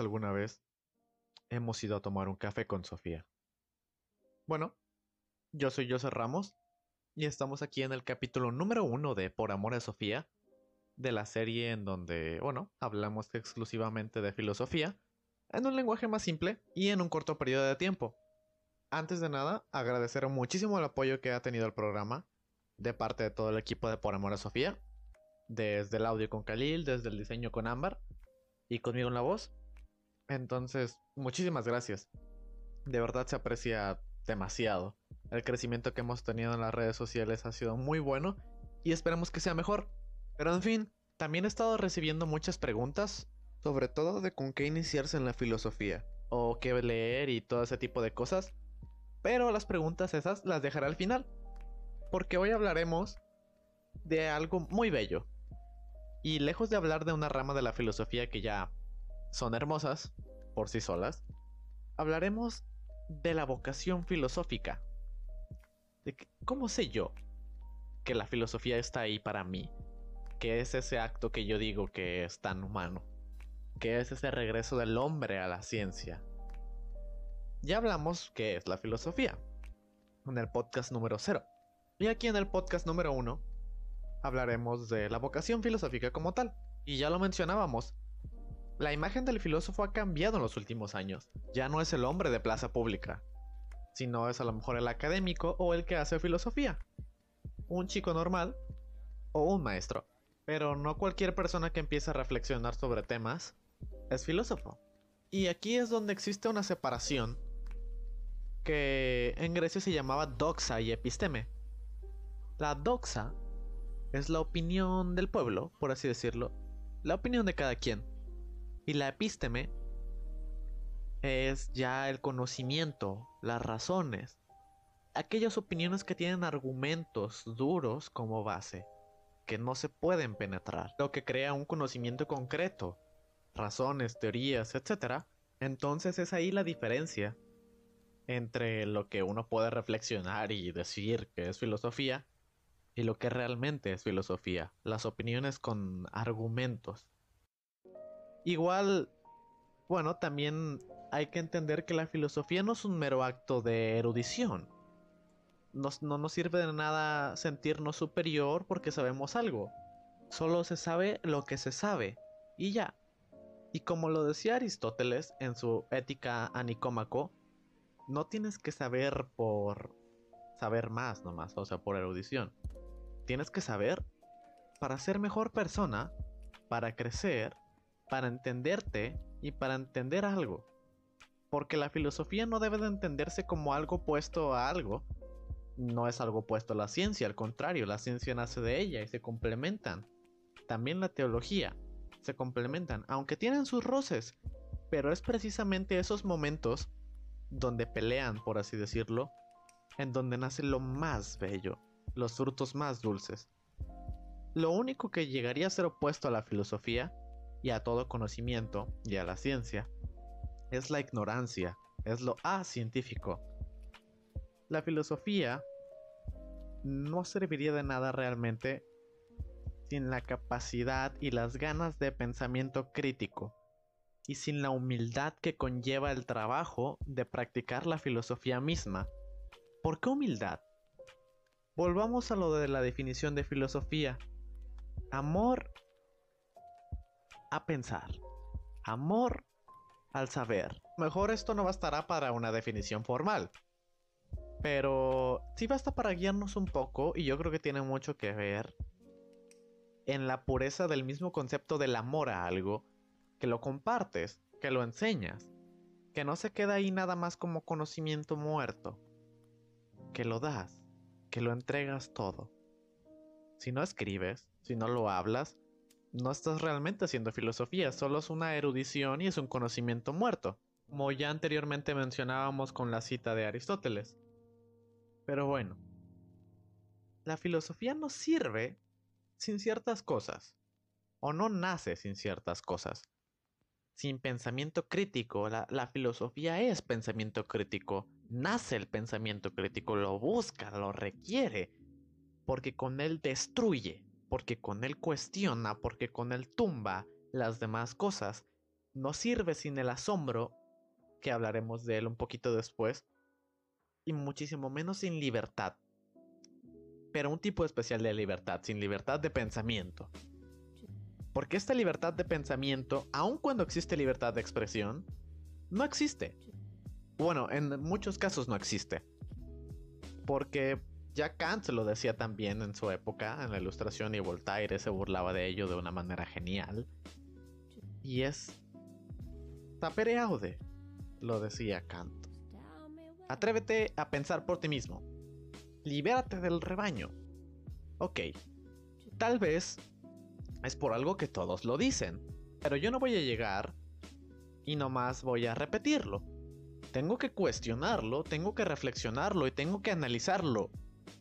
Alguna vez hemos ido a tomar un café con Sofía. Bueno, yo soy José Ramos y estamos aquí en el capítulo número uno de Por Amor a Sofía, de la serie en donde, bueno, hablamos exclusivamente de filosofía, en un lenguaje más simple y en un corto periodo de tiempo. Antes de nada, agradecer muchísimo el apoyo que ha tenido el programa de parte de todo el equipo de Por Amor a Sofía, desde el audio con Khalil, desde el diseño con Ámbar y conmigo en la voz. Entonces, muchísimas gracias. De verdad se aprecia demasiado. El crecimiento que hemos tenido en las redes sociales ha sido muy bueno y esperamos que sea mejor. Pero en fin, también he estado recibiendo muchas preguntas, sobre todo de con qué iniciarse en la filosofía, o qué leer y todo ese tipo de cosas. Pero las preguntas esas las dejaré al final, porque hoy hablaremos de algo muy bello. Y lejos de hablar de una rama de la filosofía que ya son hermosas por sí solas, hablaremos de la vocación filosófica. De ¿Cómo sé yo que la filosofía está ahí para mí? Que es ese acto que yo digo que es tan humano. Que es ese regreso del hombre a la ciencia. Ya hablamos qué es la filosofía en el podcast número 0. Y aquí en el podcast número 1 hablaremos de la vocación filosófica como tal. Y ya lo mencionábamos, la imagen del filósofo ha cambiado en los últimos años. Ya no es el hombre de plaza pública, sino es a lo mejor el académico o el que hace filosofía. Un chico normal o un maestro. Pero no cualquier persona que empiece a reflexionar sobre temas es filósofo. Y aquí es donde existe una separación que en Grecia se llamaba doxa y episteme. La doxa es la opinión del pueblo, por así decirlo, la opinión de cada quien. Y la epísteme es ya el conocimiento, las razones, aquellas opiniones que tienen argumentos duros como base, que no se pueden penetrar, lo que crea un conocimiento concreto, razones, teorías, etc. Entonces es ahí la diferencia entre lo que uno puede reflexionar y decir que es filosofía y lo que realmente es filosofía, las opiniones con argumentos. Igual, bueno, también hay que entender que la filosofía no es un mero acto de erudición. no nos sirve de nada sentirnos superior porque sabemos algo. Solo se sabe lo que se sabe. Y ya. Y como lo decía Aristóteles en su Ética a Nicómaco, no tienes que saber por saber más nomás, o sea, por erudición. Tienes que saber para ser mejor persona, para crecer para entenderte y para entender algo. Porque la filosofía no debe de entenderse como algo opuesto a algo. No es algo opuesto a la ciencia, al contrario, la ciencia nace de ella y se complementan. También la teología se complementan, aunque tienen sus roces, pero es precisamente esos momentos donde pelean, por así decirlo, en donde nace lo más bello, los frutos más dulces. Lo único que llegaría a ser opuesto a la filosofía y a todo conocimiento y a la ciencia es la ignorancia, es lo científico. La filosofía no serviría de nada realmente sin la capacidad y las ganas de pensamiento crítico y sin la humildad que conlleva el trabajo de practicar la filosofía misma. ¿Por qué humildad? Volvamos a lo de la definición de filosofía. Amor a pensar. Amor al saber. Mejor esto no bastará para una definición formal. Pero sí basta para guiarnos un poco y yo creo que tiene mucho que ver en la pureza del mismo concepto del amor a algo, que lo compartes, que lo enseñas, que no se queda ahí nada más como conocimiento muerto, que lo das, que lo entregas todo. Si no escribes, si no lo hablas, no estás realmente haciendo filosofía, solo es una erudición y es un conocimiento muerto, como ya anteriormente mencionábamos con la cita de Aristóteles. Pero bueno, la filosofía no sirve sin ciertas cosas, o no nace sin ciertas cosas. Sin pensamiento crítico, la, la, filosofía es pensamiento crítico, nace el pensamiento crítico, lo busca, lo requiere, porque con él destruye, porque con él cuestiona, porque con él tumba las demás cosas no sirve sin el asombro, que hablaremos de él un poquito después, y muchísimo menos sin libertad. Pero un tipo especial de libertad, sin libertad de pensamiento. Porque esta libertad de pensamiento, aun cuando existe libertad de expresión, no existe. Bueno, en muchos casos no existe. Porque ya Kant lo decía también en su época, en la ilustración, y Voltaire se burlaba de ello de una manera genial. Y es... Tapere aude, lo decía Kant. Atrévete a pensar por ti mismo. Libérate del rebaño. Ok, tal vez es por algo que todos lo dicen, pero yo no voy a llegar y nomás voy a repetirlo. Tengo que cuestionarlo, tengo que reflexionarlo y tengo que analizarlo.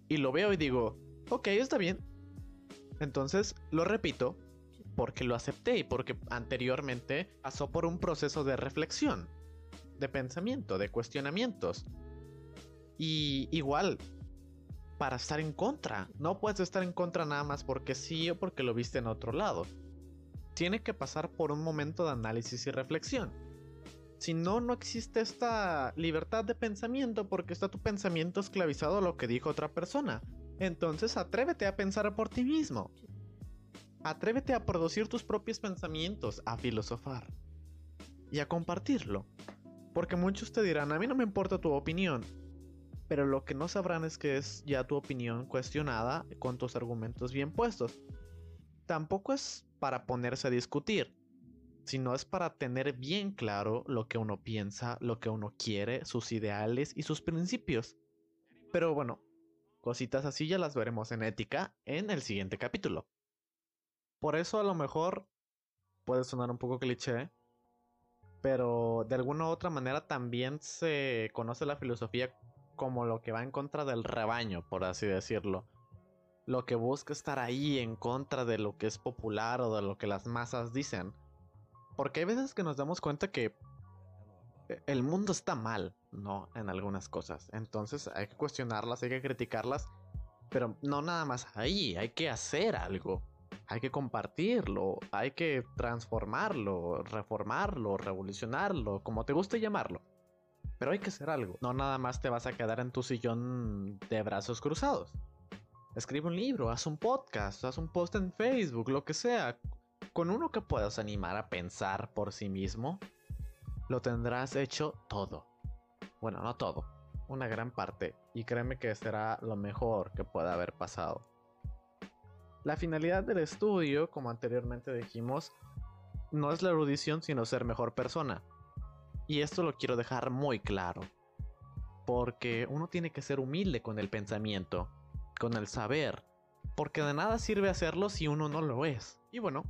Y lo veo y digo, ok, está bien. Entonces lo repito porque lo acepté y porque anteriormente pasó por un proceso de reflexión, de pensamiento, de cuestionamientos. Y igual, para estar en contra, no puedes estar en contra nada más porque sí o porque lo viste en otro lado. Tiene que pasar por un momento de análisis y reflexión. Si no, no existe esta libertad de pensamiento porque está tu pensamiento esclavizado a lo que dijo otra persona. Entonces atrévete a pensar por ti mismo. Atrévete a producir tus propios pensamientos, a filosofar y a compartirlo. Porque muchos te dirán, a mí no me importa tu opinión, pero lo que no sabrán es que es ya tu opinión cuestionada con tus argumentos bien puestos. Tampoco es para ponerse a discutir, sino es para tener bien claro lo que uno piensa, lo que uno quiere, sus ideales y sus principios. Pero bueno, cositas así ya las veremos en ética en el siguiente capítulo. Por eso a lo mejor puede sonar un poco cliché, pero de alguna u otra manera también se conoce la filosofía como lo que va en contra del rebaño, por así decirlo. Lo que busca estar ahí en contra de lo que es popular o de lo que las masas dicen. Porque hay veces que nos damos cuenta que el mundo está mal, ¿no? En algunas cosas. Entonces hay que cuestionarlas, hay que criticarlas. Pero no nada más ahí, hay que hacer algo hay que compartirlo, hay que transformarlo, reformarlo, revolucionarlo, como te guste llamarlo. Pero hay que hacer algo. No nada más te vas a quedar en tu sillón de brazos cruzados. Escribe un libro, haz un podcast, haz un post en Facebook, lo que sea. Con uno que puedas animar a pensar por sí mismo, lo tendrás hecho todo. Bueno, no todo, una gran parte. Y créeme que será lo mejor que pueda haber pasado. La finalidad del estudio, como anteriormente dijimos, no es la erudición, sino ser mejor persona. Y esto lo quiero dejar muy claro. Porque uno tiene que ser humilde con el pensamiento, con el saber. Porque de nada sirve hacerlo si uno no lo es. Y bueno,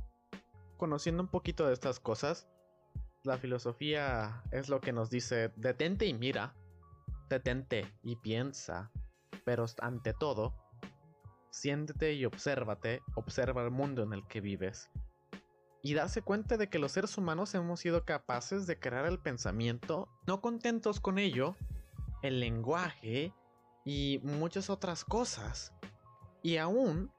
conociendo un poquito de estas cosas, la filosofía es lo que nos dice, detente y mira, detente y piensa, pero ante todo, Siéntete y obsérvate, observa el mundo en el que vives. Y darse cuenta de que los seres humanos hemos sido capaces de crear el pensamiento, no contentos con ello, el lenguaje y muchas otras cosas. Y aún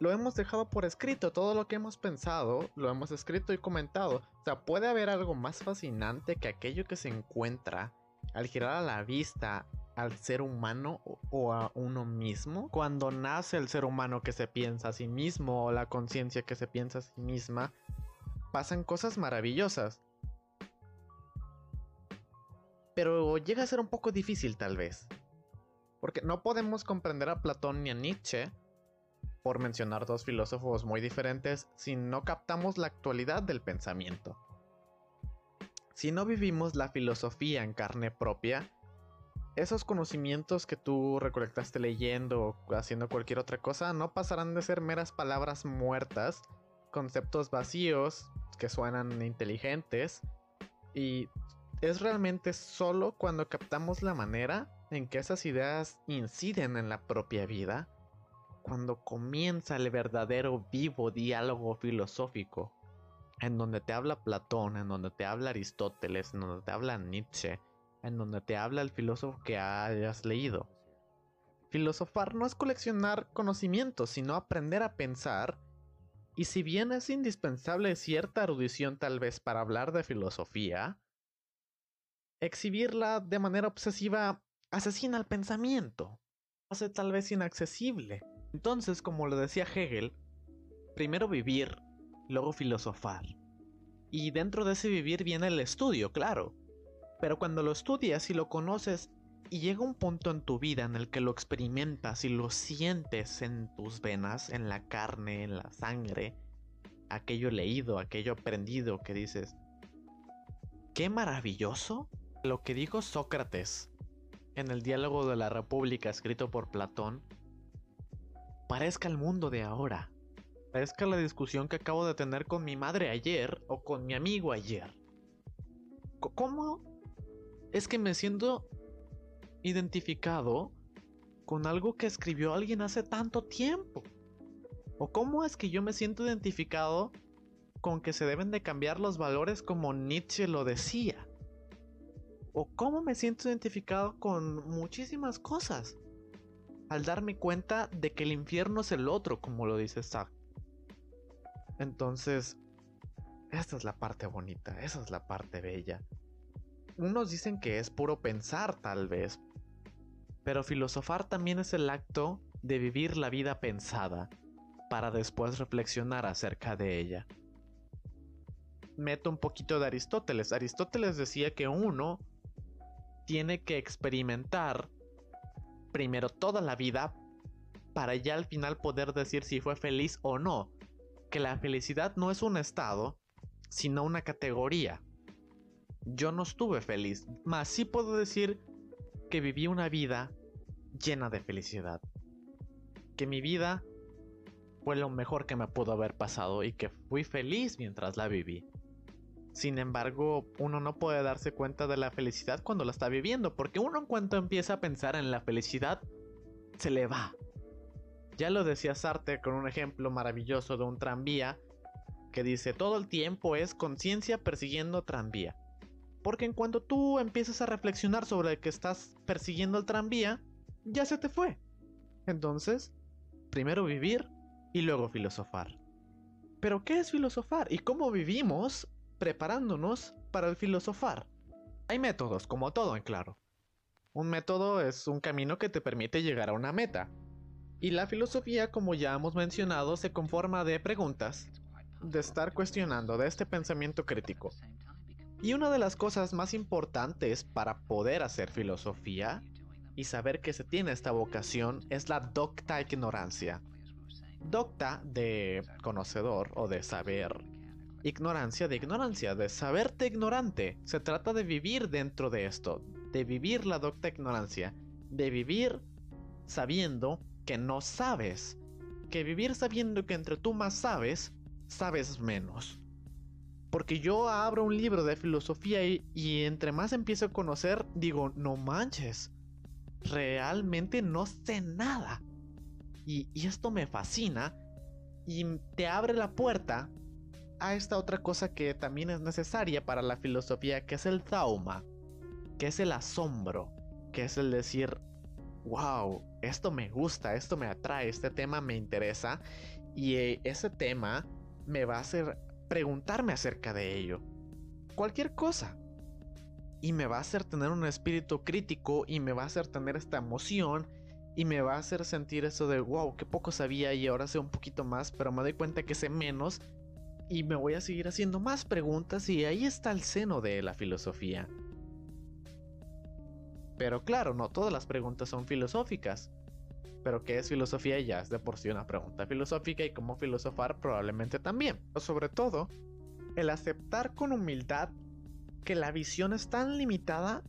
lo hemos dejado por escrito, todo lo que hemos pensado, lo hemos escrito y comentado. O sea, puede haber algo más fascinante que aquello que se encuentra al girar a la vista al ser humano o a uno mismo. Cuando nace el ser humano que se piensa a sí mismo o la conciencia que se piensa a sí misma, pasan cosas maravillosas. Pero llega a ser un poco difícil tal vez. Porque no podemos comprender a Platón ni a Nietzsche, por mencionar dos filósofos muy diferentes, si no captamos la actualidad del pensamiento. Si no vivimos la filosofía en carne propia, esos conocimientos que tú recolectaste leyendo o haciendo cualquier otra cosa no pasarán de ser meras palabras muertas, conceptos vacíos que suenan inteligentes y es realmente solo cuando captamos la manera en que esas ideas inciden en la propia vida, cuando comienza el verdadero vivo diálogo filosófico, en donde te habla Platón, en donde te habla Aristóteles, en donde te habla Nietzsche, en donde te habla el filósofo que hayas leído. Filosofar no es coleccionar conocimientos, sino aprender a pensar Y si bien es indispensable cierta erudición tal vez para hablar de filosofía, exhibirla de manera obsesiva asesina el pensamiento, hace tal vez inaccesible. Entonces, como lo decía Hegel, primero vivir, luego filosofar. Y dentro de ese vivir viene el estudio, claro. Pero cuando lo estudias y lo conoces y llega un punto en tu vida en el que lo experimentas y lo sientes en tus venas, en la carne, en la sangre, aquello leído, aquello aprendido que dices, qué maravilloso lo que dijo Sócrates en el diálogo de la República escrito por Platón, parezca el mundo de ahora, parezca la discusión que acabo de tener con mi madre ayer o con mi amigo ayer. ¿Cómo es que me siento identificado con algo que escribió alguien hace tanto tiempo? ¿O cómo es que yo me siento identificado con que se deben de cambiar los valores como Nietzsche lo decía? ¿O cómo me siento identificado con muchísimas cosas? Al darme cuenta de que el infierno es el otro, como lo dice Zack. Entonces, esta es la parte bonita, esa es la parte bella. Unos dicen que es puro pensar, tal vez, pero filosofar también es el acto de vivir la vida pensada, para después reflexionar acerca de ella. Meto un poquito de Aristóteles. Aristóteles decía que uno tiene que experimentar primero toda la vida para ya al final poder decir si fue feliz o no. Que la felicidad no es un estado, sino una categoría. Yo no estuve feliz, mas sí puedo decir que viví una vida llena de felicidad. Que mi vida fue lo mejor que me pudo haber pasado y que fui feliz mientras la viví. Sin embargo, uno no puede darse cuenta de la felicidad cuando la está viviendo, porque uno en cuanto empieza a pensar en la felicidad, se le va. Ya lo decía Sartre con un ejemplo maravilloso de un tranvía que dice todo el tiempo es conciencia persiguiendo tranvía. Porque en cuanto tú empiezas a reflexionar sobre que estás persiguiendo el tranvía, ya se te fue. Entonces, primero vivir y luego filosofar. Pero ¿qué es filosofar? ¿Y cómo vivimos preparándonos para el filosofar? Hay métodos, como todo en claro. Un método es un camino que te permite llegar a una meta. Y la filosofía, como ya hemos mencionado, se conforma de preguntas, de estar cuestionando, de este pensamiento crítico. Y una de las cosas más importantes para poder hacer filosofía y saber que se tiene esta vocación es la docta ignorancia. Docta de conocedor o de saber. Ignorancia de ignorancia, de saberte ignorante. Se trata de vivir dentro de esto, de vivir la docta ignorancia, de vivir sabiendo que no sabes, que vivir sabiendo que entre tú más sabes, sabes menos. Porque yo abro un libro de filosofía y, y entre más empiezo a conocer, digo, no manches, realmente no sé nada. Y, esto me fascina y te abre la puerta a esta otra cosa que también es necesaria para la filosofía, que es el trauma, que es el asombro, que es el decir, wow, esto me gusta, esto me atrae, este tema me interesa y eh, ese tema me va a hacer preguntarme acerca de ello. Cualquier cosa y me va a hacer tener un espíritu crítico y me va a hacer tener esta emoción y me va a hacer sentir eso de wow, que poco sabía y ahora sé un poquito más, pero me doy cuenta que sé menos y me voy a seguir haciendo más preguntas y ahí está el seno de la filosofía. Pero claro, no todas las preguntas son filosóficas. Pero ¿qué es filosofía? Ya es de por sí una pregunta filosófica y cómo filosofar probablemente también. Pero sobre todo, el aceptar con humildad que la visión es tan limitada,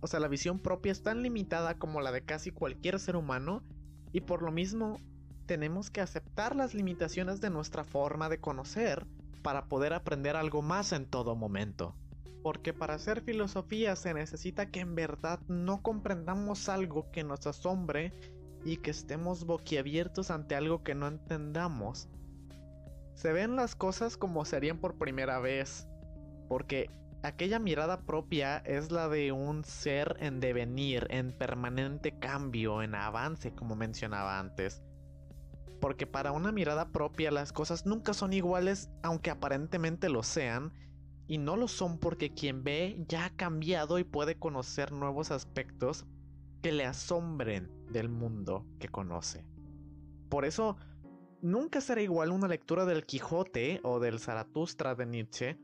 o sea, la visión propia es tan limitada como la de casi cualquier ser humano, y por lo mismo tenemos que aceptar las limitaciones de nuestra forma de conocer para poder aprender algo más en todo momento. Porque para hacer filosofía se necesita que en verdad no comprendamos algo que nos asombre y que estemos boquiabiertos ante algo que no entendamos. Se ven las cosas como serían por primera vez, porque aquella mirada propia es la de un ser en devenir, en permanente cambio, en avance, como mencionaba antes. Porque para una mirada propia las cosas nunca son iguales aunque aparentemente lo sean, y no lo son porque quien ve ya ha cambiado y puede conocer nuevos aspectos que le asombren del mundo que conoce. Por eso, nunca será igual una lectura del Quijote o del Zaratustra de Nietzsche,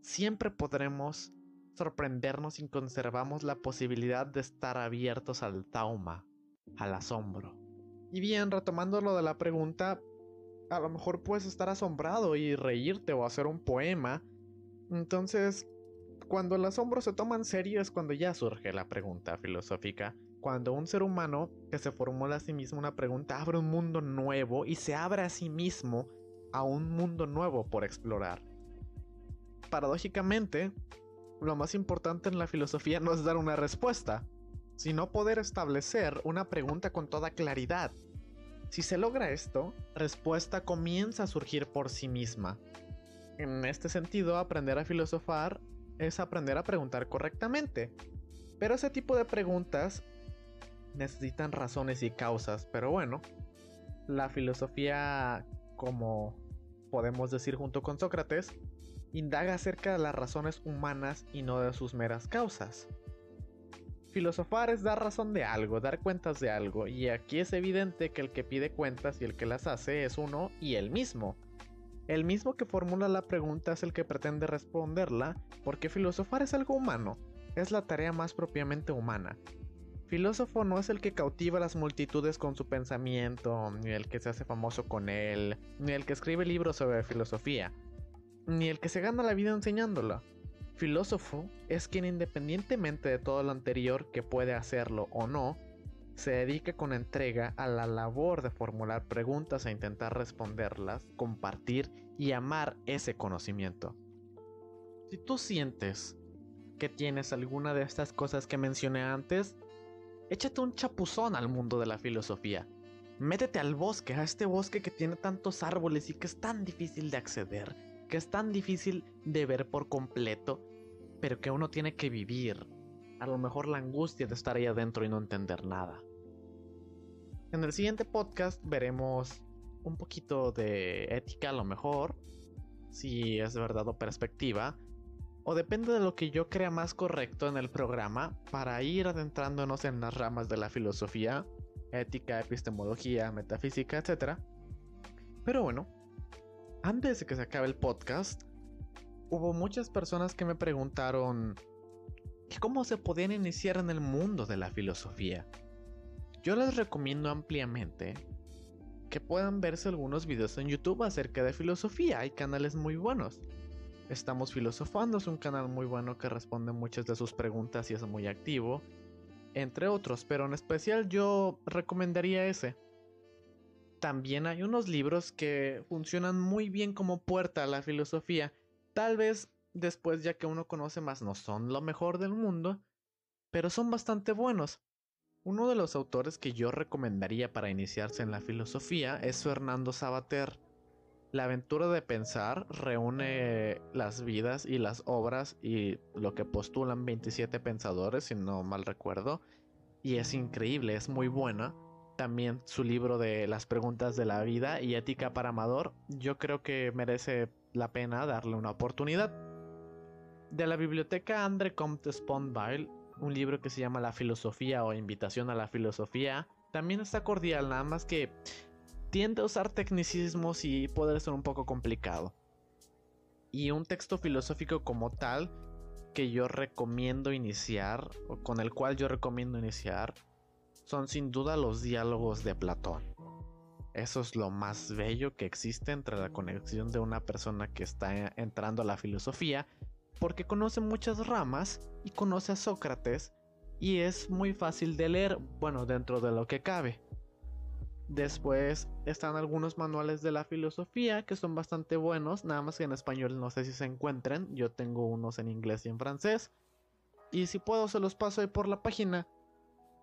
siempre podremos sorprendernos si conservamos la posibilidad de estar abiertos al tauma, al asombro. Y bien, retomando lo de la pregunta, a lo mejor puedes estar asombrado y reírte o hacer un poema. Entonces, cuando el asombro se toma en serio es cuando ya surge la pregunta filosófica. Cuando un ser humano que se formula a sí mismo una pregunta abre un mundo nuevo y se abre a sí mismo a un mundo nuevo por explorar. Paradójicamente, lo más importante en la filosofía no es dar una respuesta, sino poder establecer una pregunta con toda claridad. Si se logra esto, respuesta comienza a surgir por sí misma. En este sentido, aprender a filosofar es aprender a preguntar correctamente. Pero ese tipo de preguntas necesitan razones y causas. Pero bueno, la filosofía, como podemos decir junto con Sócrates, indaga acerca de las razones humanas y no de sus meras causas. Filosofar es dar razón de algo, dar cuentas de algo, y aquí es evidente que el que pide cuentas y el que las hace es uno y el mismo. El mismo que formula la pregunta es el que pretende responderla, porque filosofar es algo humano, es la tarea más propiamente humana. Filósofo no es el que cautiva a las multitudes con su pensamiento, ni el que se hace famoso con él, ni el que escribe libros sobre filosofía ni el que se gana la vida enseñándola. Filósofo es quien independientemente de todo lo anterior que puede hacerlo o no, se dedica con entrega a la labor de formular preguntas e intentar responderlas, compartir y amar ese conocimiento. Si tú sientes que tienes alguna de estas cosas que mencioné antes, échate un chapuzón al mundo de la filosofía. Métete al bosque, a este bosque que tiene tantos árboles y que es tan difícil de acceder que es tan difícil de ver por completo, pero que uno tiene que vivir. A lo mejor la angustia de estar ahí adentro y no entender nada. En el siguiente podcast veremos un poquito de ética a lo mejor, si es verdad o perspectiva, o depende de lo que yo crea más correcto en el programa para ir adentrándonos en las ramas de la filosofía, ética, epistemología, metafísica, etc. Pero bueno, antes de que se acabe el podcast, hubo muchas personas que me preguntaron cómo se podían iniciar en el mundo de la filosofía. Yo les recomiendo ampliamente que puedan verse algunos videos en YouTube acerca de filosofía. Hay canales muy buenos. Estamos Filosofando es un canal muy bueno que responde muchas de sus preguntas y es muy activo, entre otros, pero en especial yo recomendaría ese también hay unos libros que funcionan muy bien como puerta a la filosofía. Tal vez después ya que uno conoce más no son lo mejor del mundo, pero son bastante buenos. Uno de los autores que yo recomendaría para iniciarse en la filosofía es Fernando Sabater. La aventura de pensar reúne las vidas y las obras y lo que postulan 27 pensadores, si no mal recuerdo, y es increíble, es muy buena también su libro de las preguntas de la vida y ética para amador, yo creo que merece la pena darle una oportunidad. De la biblioteca André Comte Sponville, un libro que se llama La filosofía o Invitación a la filosofía, también está cordial, nada más que tiende a usar tecnicismos y puede ser un poco complicado. Y un texto filosófico como tal que yo recomiendo iniciar, o con el cual yo recomiendo iniciar, son sin duda los diálogos de Platón. Eso es lo más bello que existe entre la conexión de una persona que está entrando a la filosofía, porque conoce muchas ramas y conoce a Sócrates y es muy fácil de leer, bueno, dentro de lo que cabe. Después están algunos manuales de la filosofía que son bastante buenos, nada más que en español no sé si se encuentren, yo tengo unos en inglés y en francés. Y si puedo se los paso ahí por la página.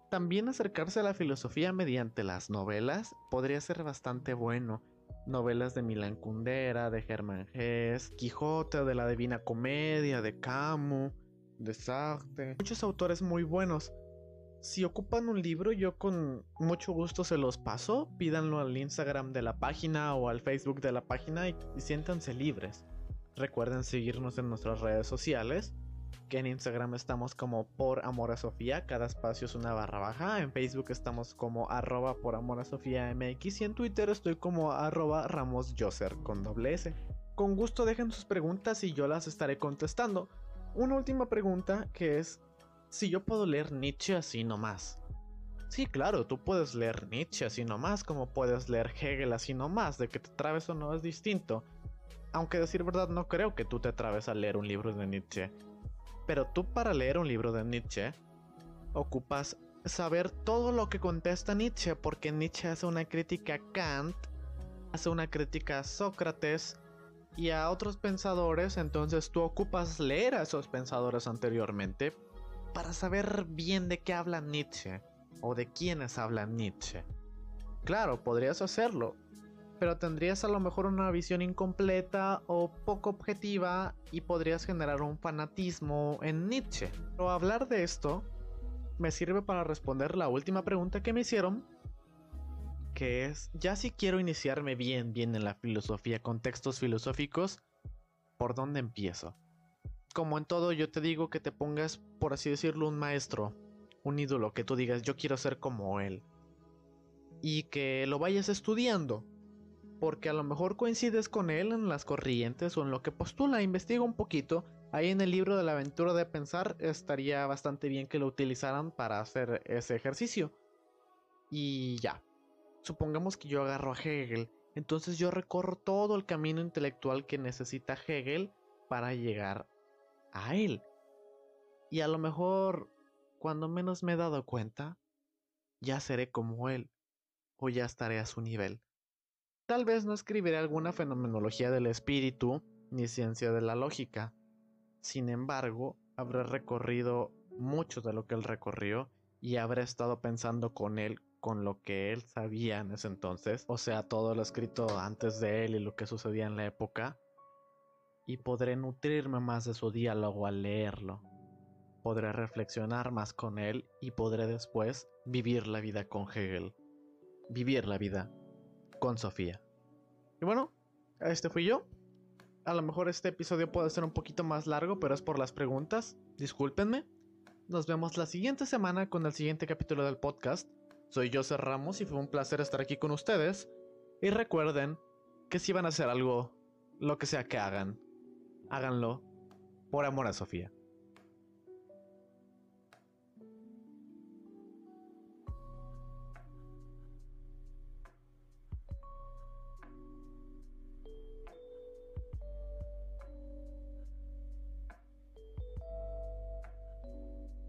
También acercarse a la filosofía mediante las novelas podría ser bastante bueno. Novelas de Milan Kundera, de Germán Hesse, Quijote, de la Divina Comedia, de Camus, de Sartre. Muchos autores muy buenos. si ocupan un libro, yo con mucho gusto se los paso. Pídanlo al Instagram de la página o al Facebook de la página y, siéntanse libres. Recuerden seguirnos en nuestras redes sociales. Que en Instagram estamos como por amor a Sofía, cada espacio es una barra baja. En Facebook estamos como arroba por amor a Sofía MX y en Twitter estoy como arroba Ramos con doble S. Con gusto dejen sus preguntas y yo las estaré contestando. Una última pregunta que es si yo puedo leer Nietzsche así nomás. Sí, claro, tú puedes leer Nietzsche así nomás, como puedes leer Hegel así nomás, de que te trabes o no es distinto. Aunque decir verdad no creo que tú te trabes a leer un libro de Nietzsche. Pero tú para leer un libro de Nietzsche ocupas saber todo lo que contesta Nietzsche, porque Nietzsche hace una crítica a Kant, hace una crítica a Sócrates y a otros pensadores, entonces tú ocupas leer a esos pensadores anteriormente para saber bien de qué habla Nietzsche o de quiénes hablan Nietzsche. Claro, podrías hacerlo, pero tendrías a lo mejor una visión incompleta o poco objetiva y podrías generar un fanatismo en Nietzsche. Pero hablar de esto me sirve para responder la última pregunta que me hicieron, que es, ya si quiero iniciarme bien, bien en la filosofía con textos filosóficos, ¿por dónde empiezo? como en todo, yo te digo que te pongas, por así decirlo, un maestro, un ídolo, que tú digas, yo quiero ser como él. Y que lo vayas estudiando. Porque a lo mejor coincides con él en las corrientes o en lo que postula, investiga un poquito. Ahí en el libro de la aventura de pensar estaría bastante bien que lo utilizaran para hacer ese ejercicio. Y ya. Supongamos que yo agarro a Hegel. Entonces yo recorro todo el camino intelectual que necesita Hegel para llegar a él. Y a lo mejor, cuando menos me he dado cuenta, ya seré como él, o ya estaré a su nivel. Tal vez no escribiré alguna fenomenología del espíritu, ni ciencia de la lógica. Sin embargo, habré recorrido mucho de lo que él recorrió y habré estado pensando con él con lo que él sabía en ese entonces, o sea, todo lo escrito antes de él y lo que sucedía en la época, y podré nutrirme más de su diálogo al leerlo. Podré reflexionar más con él y podré después vivir la vida con Hegel. Vivir la vida con Sofía. Y bueno, este fui yo. A lo mejor este episodio puede ser un poquito más largo, pero es por las preguntas. Discúlpenme. Nos vemos la siguiente semana con el siguiente capítulo del podcast. Soy José Ramos y fue un placer estar aquí con ustedes. Y recuerden que si van a hacer algo, lo que sea que hagan, háganlo por amor a Sofía.